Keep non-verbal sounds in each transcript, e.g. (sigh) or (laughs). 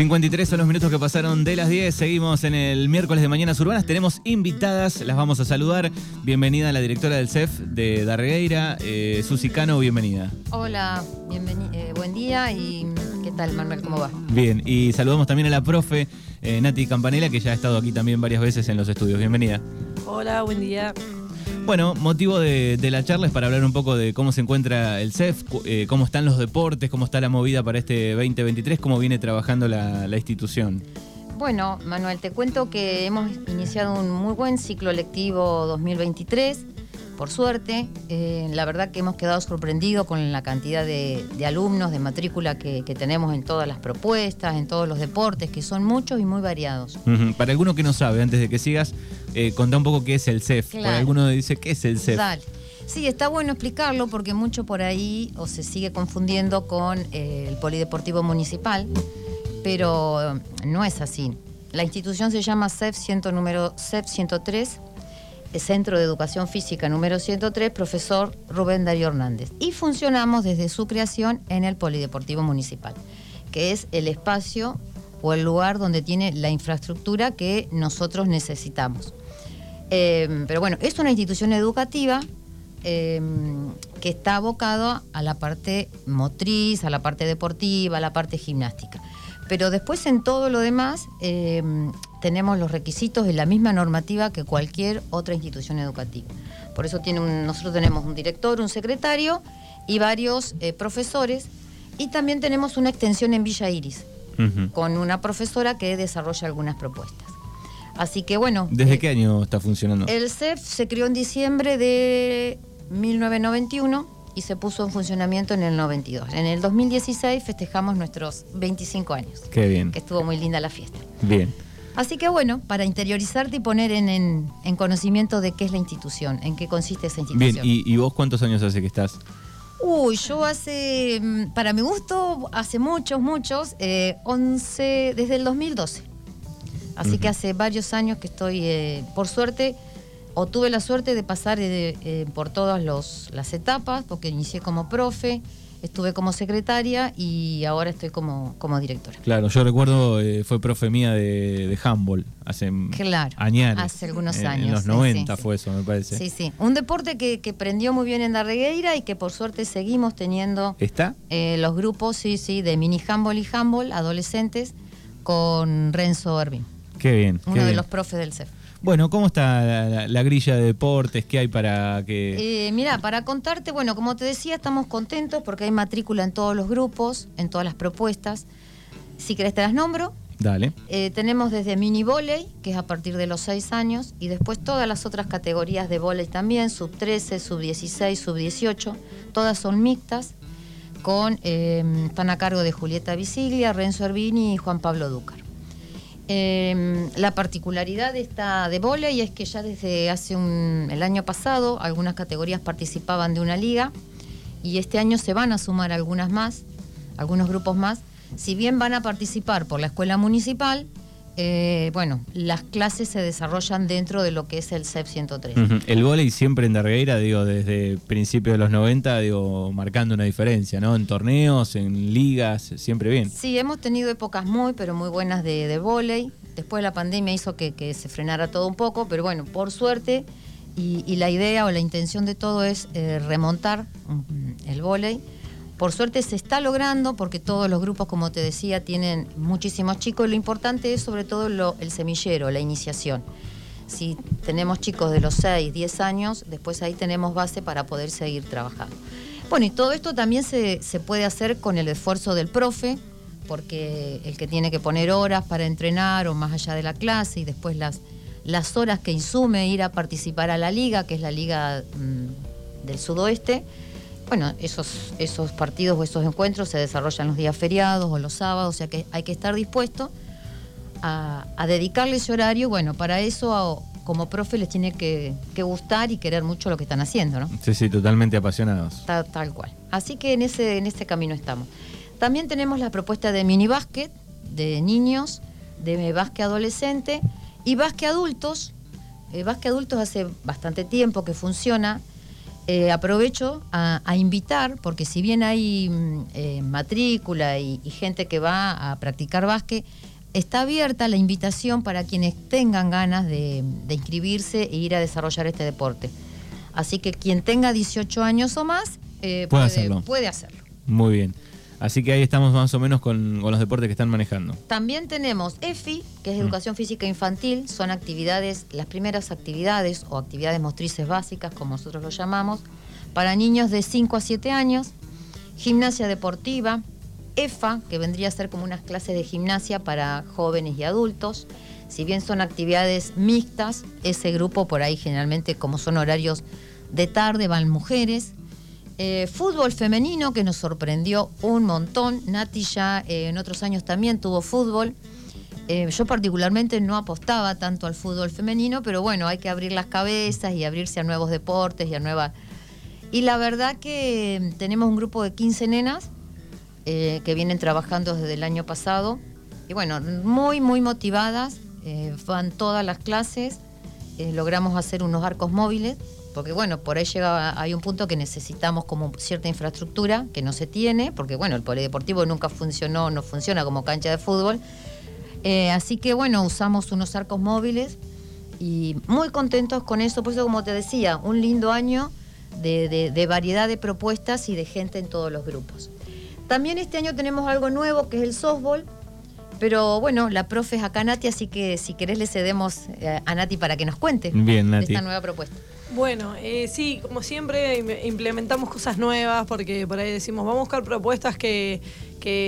53 son los minutos que pasaron de las 10. Seguimos en el miércoles de Mañanas Urbanas. Tenemos invitadas, las vamos a saludar. Bienvenida a la directora del CEF de Darregueira, eh, Susi Cano, bienvenida. Hola, eh, buen día y ¿qué tal Manuel? ¿Cómo va? Bien, y saludamos también a la profe eh, Nati Campanella, que ya ha estado aquí también varias veces en los estudios. Bienvenida. Hola, buen día. Bueno, motivo de, la charla es para hablar un poco de cómo se encuentra el CEF, eh, cómo están los deportes, cómo está la movida para este 2023, cómo viene trabajando la, institución. Bueno, Manuel, te cuento que hemos iniciado un muy buen ciclo lectivo 2023 por suerte. Eh, la verdad que hemos quedado sorprendidos con la cantidad de, alumnos de matrícula que, tenemos en todas las propuestas, en todos los deportes, que son muchos y muy variados. Para alguno que no sabe, antes de que sigas, eh, contá un poco qué es el CEF. Para alguno dice, ¿qué es el CEF? Dale. Sí, está bueno explicarlo porque mucho por ahí o se sigue confundiendo con eh, el Polideportivo Municipal, pero no es así. La institución se llama CEF, ciento, número CEF 103 Centro de Educación Física número 103, profesor Rubén Darío Hernández. Y funcionamos desde su creación en el Polideportivo Municipal, que es el espacio o el lugar donde tiene la infraestructura que nosotros necesitamos. Em, pero bueno, es una institución educativa em, que está abocado a la parte motriz, a la parte deportiva, a la parte gimnástica. Pero después en todo lo demás em, tenemos los requisitos de la misma normativa que cualquier otra institución educativa. Por eso tiene nosotros tenemos un director, un secretario y varios eh, profesores. Y también tenemos una extensión en Villa Iris, con una profesora que desarrolla algunas propuestas. Así que bueno. ¿Desde eh, qué año está funcionando? El CEF se creó en diciembre de 1991 y se puso en funcionamiento en el 92. En el 2016 festejamos nuestros 25 años. Qué bien. Que estuvo muy linda la fiesta. Bien. Así que bueno, para interiorizarte y poner en, conocimiento de qué es la institución, en qué consiste esa institución. Bien, ¿y, vos cuántos años hace que estás? Uy, yo hace, mm, para mi gusto, hace muchos, muchos, 11, eh, desde el 2012. Así que hace varios años que estoy, eh, por suerte, o tuve la suerte de pasar eh, por todas las etapas, porque inicié como profe, estuve como secretaria y ahora estoy como, como directora. Claro, yo recuerdo, eh, fue profe mía de, de handball hace claro, años. Hace algunos años. En los 90 fue eso, me parece. Sí, sí. Un deporte que, que, prendió muy bien en Darregueira y que por suerte seguimos teniendo. ¿Está? Eh, los grupos, sí, sí, de mini handball y handball, adolescentes, con Renzo Ervin. Qué bien. Uno de los profes del CEF. Bueno, ¿cómo está la, grilla de deportes? ¿Qué hay para que...? Eh, mira, para contarte, bueno, como te decía, estamos contentos porque hay matrícula en todos los grupos, en todas las propuestas. Si querés te las nombro. Dale. Eh, tenemos desde mini volei, que es a partir de los 6 años, y después todas las otras categorías de volei también, sub 13, sub 16, sub 18, todas son mixtas, con, eh, están a cargo de Julieta Visiglia, Renzo Ervini y Juan Pablo Dúcar. Em, la particularidad de esta de volei es que ya desde hace un, el año pasado algunas categorías participaban de una liga y este año se van a sumar algunas más, algunos grupos más. Si bien van a participar por la escuela municipal, eh, bueno, las clases se desarrollan dentro de lo que es el CEP 103. El volei siempre en Darreira, digo, desde principios de los 90, digo, marcando una diferencia, ¿no? En torneos, en ligas, siempre bien. Sí, hemos tenido épocas muy, pero muy buenas de, de volei. Después la pandemia hizo que, se frenara todo un poco, pero bueno, por suerte, y, la idea o la intención de todo es eh, remontar mm, el volei por suerte se está logrando porque todos los grupos, como te decía, tienen muchísimos chicos. Lo importante es sobre todo el semillero, la iniciación. Si tenemos chicos de los 6, 10 años, después ahí tenemos base para poder seguir trabajando. Bueno, y todo esto también se, puede hacer con el esfuerzo del profe, porque el que tiene que poner horas para entrenar o más allá de la clase y después las, horas que insume ir a participar a la liga, que es la liga mm, del sudoeste, bueno, esos, esos partidos o esos encuentros se desarrollan los días feriados o los sábados, o sea que hay que estar dispuesto a, dedicarle ese horario. Bueno, para eso como profe les tiene que, gustar y querer mucho lo que están haciendo, ¿no? Sí, sí, totalmente apasionados. Tal, cual. Así que en ese, en ese camino estamos. También tenemos la propuesta de mini básquet, de niños, de básquet adolescente y básquet adultos. Eh, básquet adultos hace bastante tiempo que funciona Eh, aprovecho a, invitar, porque si bien hay mm, eh, matrícula y, gente que va a practicar básquet, está abierta la invitación para quienes tengan ganas de, inscribirse e ir a desarrollar este deporte. Así que quien tenga 18 años o más eh, puede, hacerlo. puede hacerlo. Muy bien. Así que ahí estamos más o menos con, los deportes que están manejando. También tenemos EFI, que es mm. Educación Física Infantil. Son actividades, las primeras actividades o actividades motrices básicas, como nosotros lo llamamos, para niños de 5 a 7 años. Gimnasia deportiva. EFA, que vendría a ser como unas clases de gimnasia para jóvenes y adultos. Si bien son actividades mixtas, ese grupo por ahí generalmente, como son horarios de tarde, van mujeres. Eh, fútbol femenino que nos sorprendió un montón. Nati ya eh, en otros años también tuvo fútbol. Eh, yo particularmente no apostaba tanto al fútbol femenino, pero bueno, hay que abrir las cabezas y abrirse a nuevos deportes y a nuevas... Y la verdad que tenemos un grupo de 15 nenas que vienen trabajando desde el año pasado. Y bueno, muy, muy motivadas, van todas las clases, logramos hacer unos arcos móviles porque bueno, por ahí llega, hay un punto que necesitamos como cierta infraestructura que no se tiene, porque bueno, el polideportivo nunca funcionó, no funciona como cancha de fútbol. Eh, así que bueno, usamos unos arcos móviles y muy contentos con eso, por eso como te decía, un lindo año de, variedad de propuestas y de gente en todos los grupos. También este año tenemos algo nuevo que es el softball, pero bueno, la profe es acá Nati, así que si querés le cedemos eh, a Nati para que nos cuente Bien, esta nueva propuesta. Bueno, eh, sí, como siempre implementamos cosas nuevas porque por ahí decimos, vamos a buscar propuestas que,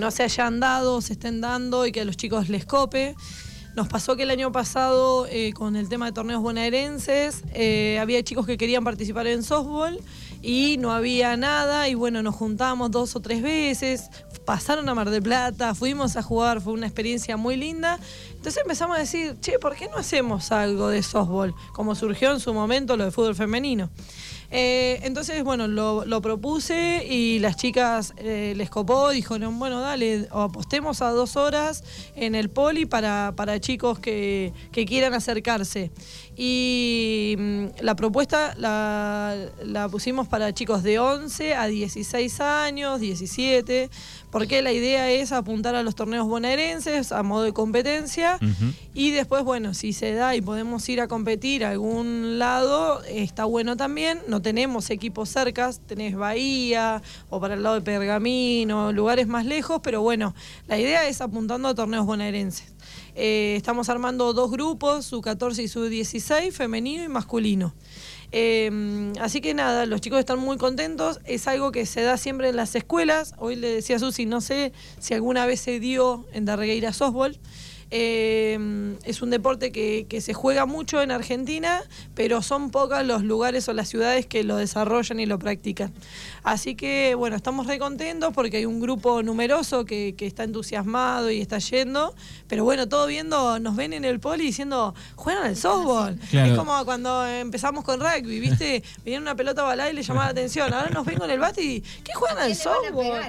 no se hayan dado, se estén dando y que a los chicos les cope. Nos pasó que el año pasado, eh, con el tema de torneos bonaerenses, eh, había chicos que querían participar en softball y no había nada y bueno, nos juntamos dos o tres veces, pasaron a Mar del Plata, fuimos a jugar, fue una experiencia muy linda. Entonces empezamos a decir, che, ¿por qué no hacemos algo de softball? Como surgió en su momento lo de fútbol femenino. Eh, entonces, bueno, lo, propuse y las chicas eh, les copó, dijeron, bueno, dale, apostemos a dos horas en el poli para, para chicos que, quieran acercarse. Y mm, la propuesta la, la, pusimos para chicos de 11 a 16 años, 17, porque la idea es apuntar a los torneos bonaerenses a modo de competencia y después, bueno, si se da y podemos ir a competir a algún lado, está bueno también. No tenemos equipos cercas, tenés Bahía o para el lado de Pergamino, lugares más lejos, pero bueno, la idea es apuntando a torneos bonaerenses. Eh, estamos armando dos grupos, su 14 y su 16, femenino y masculino. Em, así que nada, los chicos están muy contentos. Es algo que se da siempre en las escuelas. Hoy le decía a Susi, no sé si alguna vez se dio en Darregueira softball. Eh, es un deporte que, se juega mucho en Argentina, pero son pocos los lugares o las ciudades que lo desarrollan y lo practican. Así que, bueno, estamos re contentos porque hay un grupo numeroso que, está entusiasmado y está yendo, pero bueno, todo viendo, nos ven en el poli diciendo, juegan al softball. Es como cuando empezamos con rugby, ¿viste? (laughs) Venía una pelota balada y le llamaba la atención. Ahora nos ven con el bate y, ¿qué juegan al softball?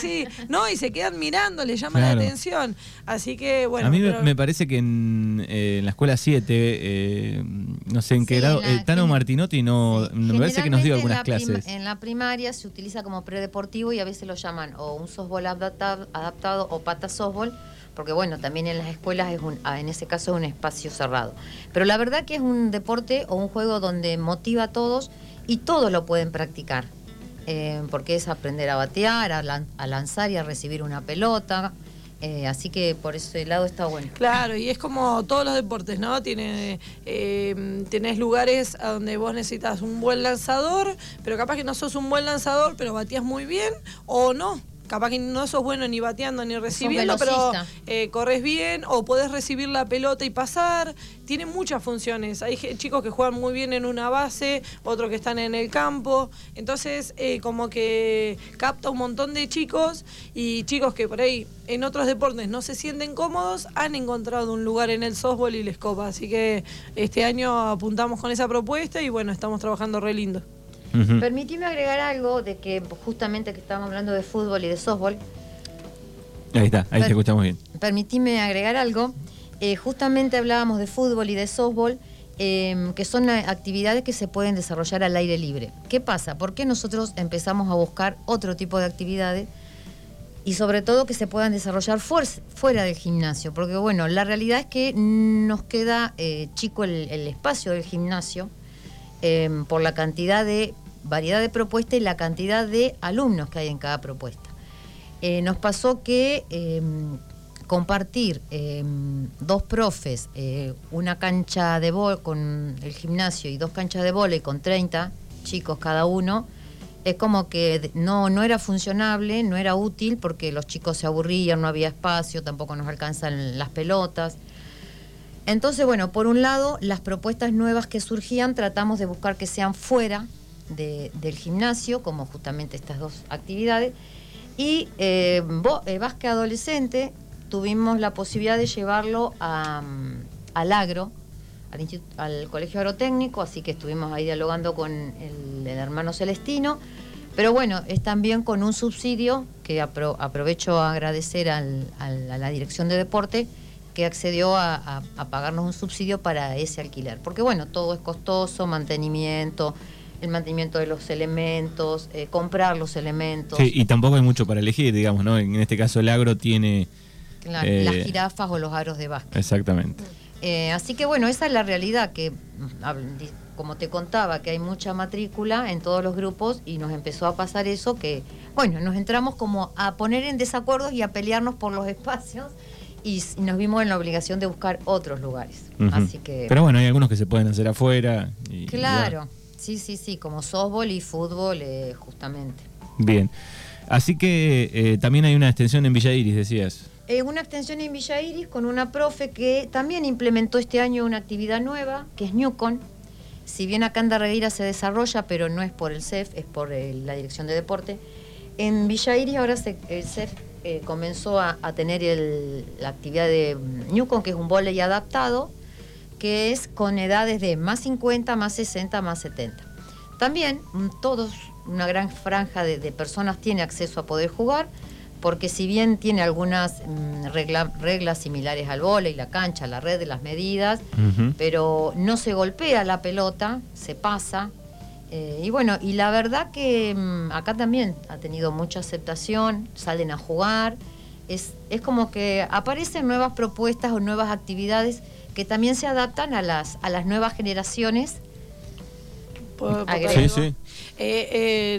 Sí, no, y se quedan mirando, le llama la atención. Así que, a mí me parece que en, eh, la escuela 7, eh, no sé en qué grado, el Tano Martinotti no, me parece que nos dio algunas clases. en la primaria se utiliza como predeportivo y a veces lo llaman o un softball adaptado, o pata softball porque bueno, también en las escuelas es un, ah, en ese caso es un espacio cerrado. Pero la verdad que es un deporte o un juego donde motiva a todos y todos lo pueden practicar. Eh, porque es aprender a batear, a lanzar y a recibir una pelota, eh, así que por ese lado está bueno. Claro, y es como todos los deportes, ¿no? Tiene, eh, tenés lugares a donde vos necesitas un buen lanzador, pero capaz que no sos un buen lanzador, pero batías muy bien, o no capaz que no sos bueno ni bateando ni recibiendo, pero eh, corres bien o podés recibir la pelota y pasar. Tiene muchas funciones. Hay chicos que juegan muy bien en una base, otros que están en el campo. Entonces, eh, como que capta un montón de chicos y chicos que por ahí en otros deportes no se sienten cómodos, han encontrado un lugar en el softball y les copa. Así que este año apuntamos con esa propuesta y bueno, estamos trabajando re lindo. Permitime agregar algo de que justamente que estamos hablando de fútbol y de softball. Ahí está, ahí te escuchamos bien. Permitime agregar algo. Eh, justamente hablábamos de fútbol y de softball em, que son actividades que se pueden desarrollar al aire libre. ¿Qué pasa? ¿Por qué nosotros empezamos a buscar otro tipo de actividades? y sobre todo que se puedan desarrollar fuera del gimnasio, porque bueno, la realidad es que nos queda eh, chico el, espacio del gimnasio em, por la cantidad de variedad de propuestas y la cantidad de alumnos que hay en cada propuesta. Eh, nos pasó que em, compartir em, dos profes, eh, una cancha de bol con el gimnasio y dos canchas de vóley con 30 chicos cada uno, es como que no, no era funcionable, no era útil porque los chicos se aburrían, no había espacio, tampoco nos alcanzan las pelotas. Entonces, bueno, por un lado, las propuestas nuevas que surgían tratamos de buscar que sean fuera del gimnasio, como justamente estas dos actividades. Y eh, eh Básquet Adolescente tuvimos la posibilidad de llevarlo al agro, al, Colegio Agrotécnico, así que estuvimos ahí dialogando con el, hermano Celestino. Pero bueno, es también con un subsidio que aprovecho a agradecer a la Dirección de Deporte que accedió a, pagarnos un subsidio para ese alquiler. Porque bueno, todo es costoso, mantenimiento, el mantenimiento de los elementos, eh, comprar los elementos. Sí, y tampoco hay mucho para elegir, digamos, ¿no? En este caso el agro tiene... las eh, jirafas o los aros de básquet. Exactamente. Eh, así que bueno, esa es la realidad que, como te contaba, que hay mucha matrícula en todos los grupos y nos empezó a pasar eso que, bueno, nos entramos como a poner en desacuerdos y a pelearnos por los espacios y, nos vimos en la obligación de buscar otros lugares. Así que... Pero bueno, hay algunos que se pueden hacer afuera. claro, sí, sí, sí, como softball y fútbol eh, justamente. Bien. Así que eh, también hay una extensión en Villa Iris, decías. Eh, una extensión en Villa Iris con una profe que también implementó este año una actividad nueva, que es Newcon. Si bien acá en Darregueira se desarrolla, pero no es por el CEF, es por eh, la Dirección de Deporte. En Villa Iris ahora el CEF eh, comenzó a, tener la actividad de Newcon, que es un volei adaptado, que es con edades de más 50, más 60, más 70. También mm, todos, una gran franja de, de personas tiene acceso a poder jugar porque si bien tiene algunas mm, reglas similares al vóley, la cancha, la red, las medidas, pero no se golpea la pelota, se pasa. Eh, y bueno, y la verdad que mm, acá también ha tenido mucha aceptación, salen a jugar, es, es como que aparecen nuevas propuestas o nuevas actividades que también se adaptan a las, a las nuevas generaciones. Sí, sí. Eh,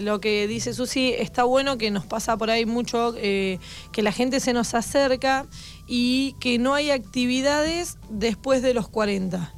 eh, lo que dice Susi, está bueno que nos pasa por ahí mucho, eh, que la gente se nos acerca y que no hay actividades después de los 40.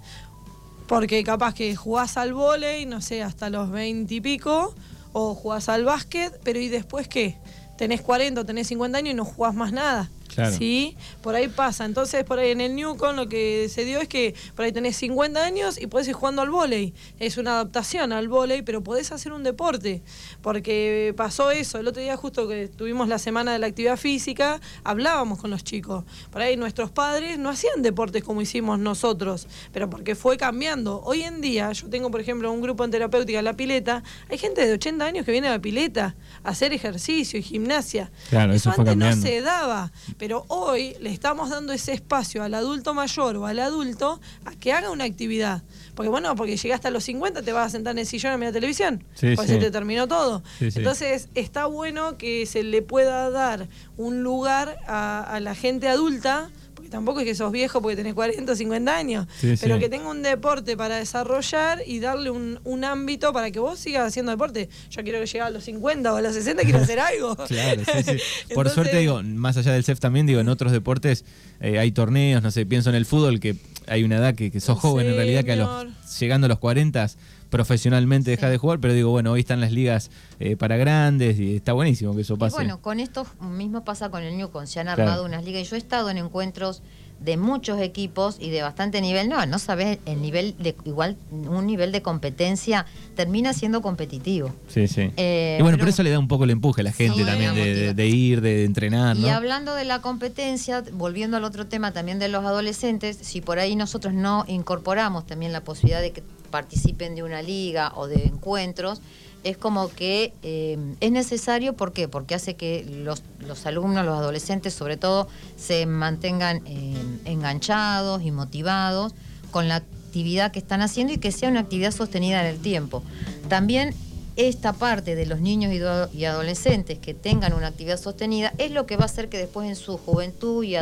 Porque capaz que jugás al volei, no sé, hasta los 20 y pico, o jugás al básquet, pero ¿y después qué? Tenés 40 o tenés 50 años y no jugás más nada. ¿Sí? Por ahí pasa. Entonces, por ahí en el Newcon lo que se dio es que por ahí tenés 50 años y podés ir jugando al vóley. Es una adaptación al vóley, pero podés hacer un deporte. Porque pasó eso. El otro día, justo que tuvimos la semana de la actividad física, hablábamos con los chicos. Por ahí nuestros padres no hacían deportes como hicimos nosotros, pero porque fue cambiando. Hoy en día, yo tengo, por ejemplo, un grupo en terapéutica, La Pileta. Hay gente de 80 años que viene a la pileta a hacer ejercicio y gimnasia. Claro, eso, antes no se daba. Pero hoy le estamos dando ese espacio al adulto mayor o al adulto a que haga una actividad. Porque bueno, porque llegaste a los 50, te vas a sentar en el sillón a mirar televisión. Sí, pues se te terminó todo. Entonces está bueno que se le pueda dar un lugar a la gente adulta tampoco es que sos viejo porque tenés 40 o 50 años, pero que tenga un deporte para desarrollar y darle un, ámbito para que vos sigas haciendo deporte. Yo quiero que llegue a los 50 o a los 60, quiero hacer algo. (laughs) claro, sí, sí. (laughs) Por suerte, digo, más allá del CEF también, digo, en otros deportes eh, hay torneos, no sé, pienso en el fútbol, que hay una edad que, que sos joven en realidad, que a los, llegando a los 40 profesionalmente deja de jugar, pero digo, bueno, hoy están las ligas eh, para grandes y está buenísimo que eso pase. bueno, con esto mismo pasa con el Newcon, se han armado unas ligas y yo he estado en encuentros de muchos equipos y de bastante nivel, no, no sabes el nivel de igual un nivel de competencia termina siendo competitivo. Sí, sí. Eh, y bueno, por eso le da un poco el empuje a la gente también de, ir, de, entrenar. Y hablando de la competencia, volviendo al otro tema también de los adolescentes, si por ahí nosotros no incorporamos también la posibilidad de que participen de una liga o de encuentros, es como que eh, es necesario, ¿por qué? Porque hace que los, alumnos, los adolescentes sobre todo, se mantengan eh, enganchados y motivados con la actividad que están haciendo y que sea una actividad sostenida en el tiempo. También esta parte de los niños y adolescentes que tengan una actividad sostenida es lo que va a hacer que después en su juventud y,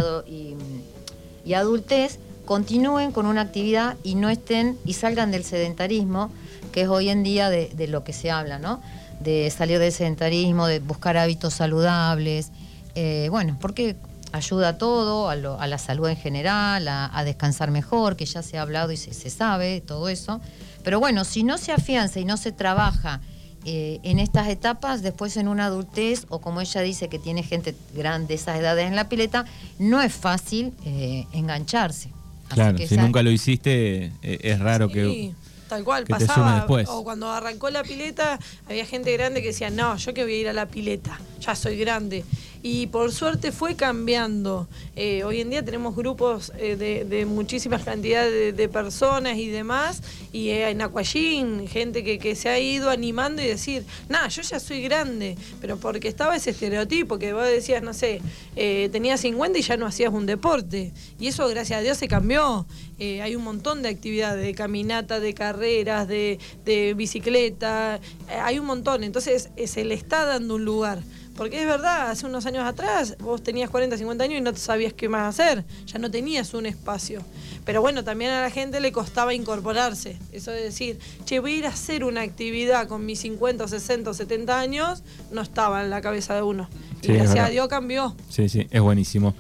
adultez continúen con una actividad y no estén y salgan del sedentarismo, que es hoy en día de, lo que se habla, ¿no? De salir del sedentarismo, de buscar hábitos saludables. Eh, bueno, porque ayuda a todo, a, la salud en general, a, descansar mejor, que ya se ha hablado y se, sabe, todo eso. Pero bueno, si no se afianza y no se trabaja eh, en estas etapas, después en una adultez, o como ella dice que tiene gente grande de esas edades en la pileta, no es fácil eh, engancharse. Claro, si nunca lo hiciste, eh, es raro que Tal cual, pasaba. O cuando arrancó la pileta, había gente grande que decía, no, yo que voy a ir a la pileta, ya soy grande y por suerte fue cambiando. Eh, hoy en día tenemos grupos eh, de, muchísimas cantidades de, personas y demás, y eh, en Aquajin, gente que, se ha ido animando y decir, nada, yo ya soy grande, pero porque estaba ese estereotipo que vos decías, no sé, tenías 50 y ya no hacías un deporte, y eso gracias a Dios se cambió. hay un montón de actividades, de caminata, de carreras, de, de bicicleta, hay un montón, entonces se le está dando un lugar. Porque es verdad, hace unos años atrás vos tenías 40, 50 años y no sabías qué más hacer, ya no tenías un espacio. Pero bueno, también a la gente le costaba incorporarse. Eso de decir, che, voy a ir a hacer una actividad con mis 50, 60, 70 años, no estaba en la cabeza de uno. y gracias a Dios cambió. Sí, sí, es buenísimo.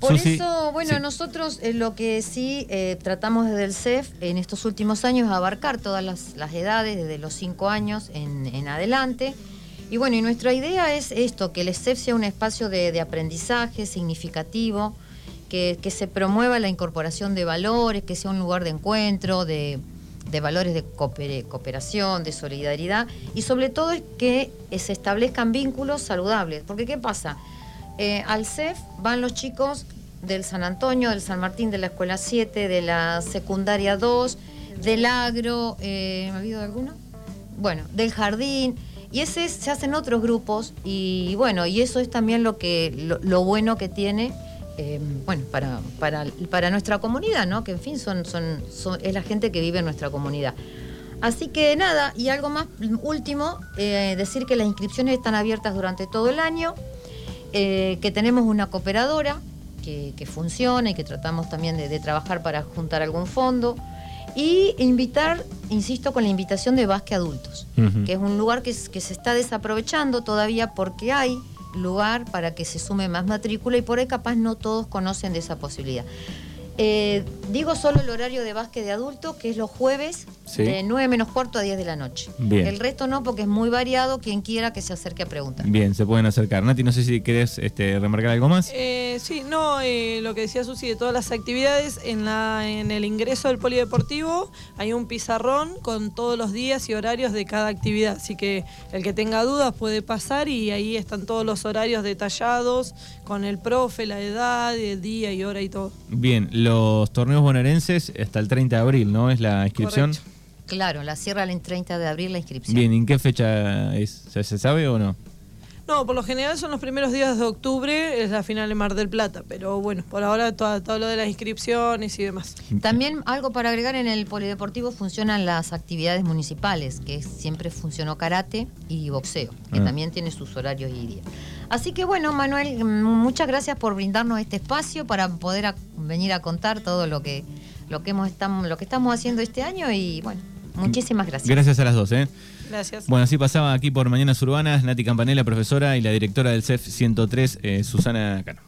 Por eso, bueno, nosotros eh, lo que sí eh, tratamos desde el CEF en estos últimos años es abarcar todas las, edades, desde los 5 años en, en adelante. Y bueno, y nuestra idea es esto, que el ESEF sea un espacio de, aprendizaje significativo, que, se promueva la incorporación de valores, que sea un lugar de encuentro, de, valores de cooperación, de solidaridad, y sobre todo es que se establezcan vínculos saludables. Porque ¿qué pasa? Eh, al CEF van los chicos del San Antonio, del San Martín, de la Escuela 7, de la Secundaria 2, del Agro, eh, ¿me ha habido alguno? Bueno, del Jardín. Y ese se hacen otros grupos y bueno, y eso es también lo que lo, bueno que tiene eh, bueno, para, para, nuestra comunidad, ¿no? Que en fin son, son, es la gente que vive en nuestra comunidad. Así que nada, y algo más último, eh, decir que las inscripciones están abiertas durante todo el año, eh, que tenemos una cooperadora que, funciona y que tratamos también de trabajar para juntar algún fondo. Y invitar, insisto, con la invitación de Basque Adultos, que es un lugar que, que se está desaprovechando todavía porque hay lugar para que se sume más matrícula y por ahí capaz no todos conocen de esa posibilidad. Eh, digo solo el horario de básquet de adulto, que es los jueves, de 9 menos cuarto a 10 de la noche. El resto no, porque es muy variado, quien quiera que se acerque a preguntar. Bien, se pueden acercar. Nati, no sé si querés este, remarcar algo más. Eh, sí, no, eh, lo que decía Susi de todas las actividades, en, la, en el ingreso del polideportivo hay un pizarrón con todos los días y horarios de cada actividad, así que el que tenga dudas puede pasar y ahí están todos los horarios detallados con el profe, la edad, el día y hora y todo. Bien, los torneos bonaerenses hasta el 30 de abril, ¿no? Es la inscripción. Claro, la cierra el 30 de abril la inscripción. Bien, ¿en qué fecha es? ¿Se, sabe o no? No, por lo general son los primeros días de octubre, es la final en Mar del Plata, pero bueno, por ahora todo, todo, lo de las inscripciones y demás. También algo para agregar, en el polideportivo funcionan las actividades municipales, que siempre funcionó karate y boxeo, que ah. también tiene sus horarios y días. Así que bueno, Manuel, muchas gracias por brindarnos este espacio para poder venir a contar todo lo que, lo que, hemos, estamos, lo que estamos haciendo este año y bueno, muchísimas gracias. Gracias a las dos. ¿eh? Gracias. Bueno, así pasaba aquí por Mañanas Urbanas Nati Campanella, profesora, y la directora del CEF 103, eh, Susana Cano.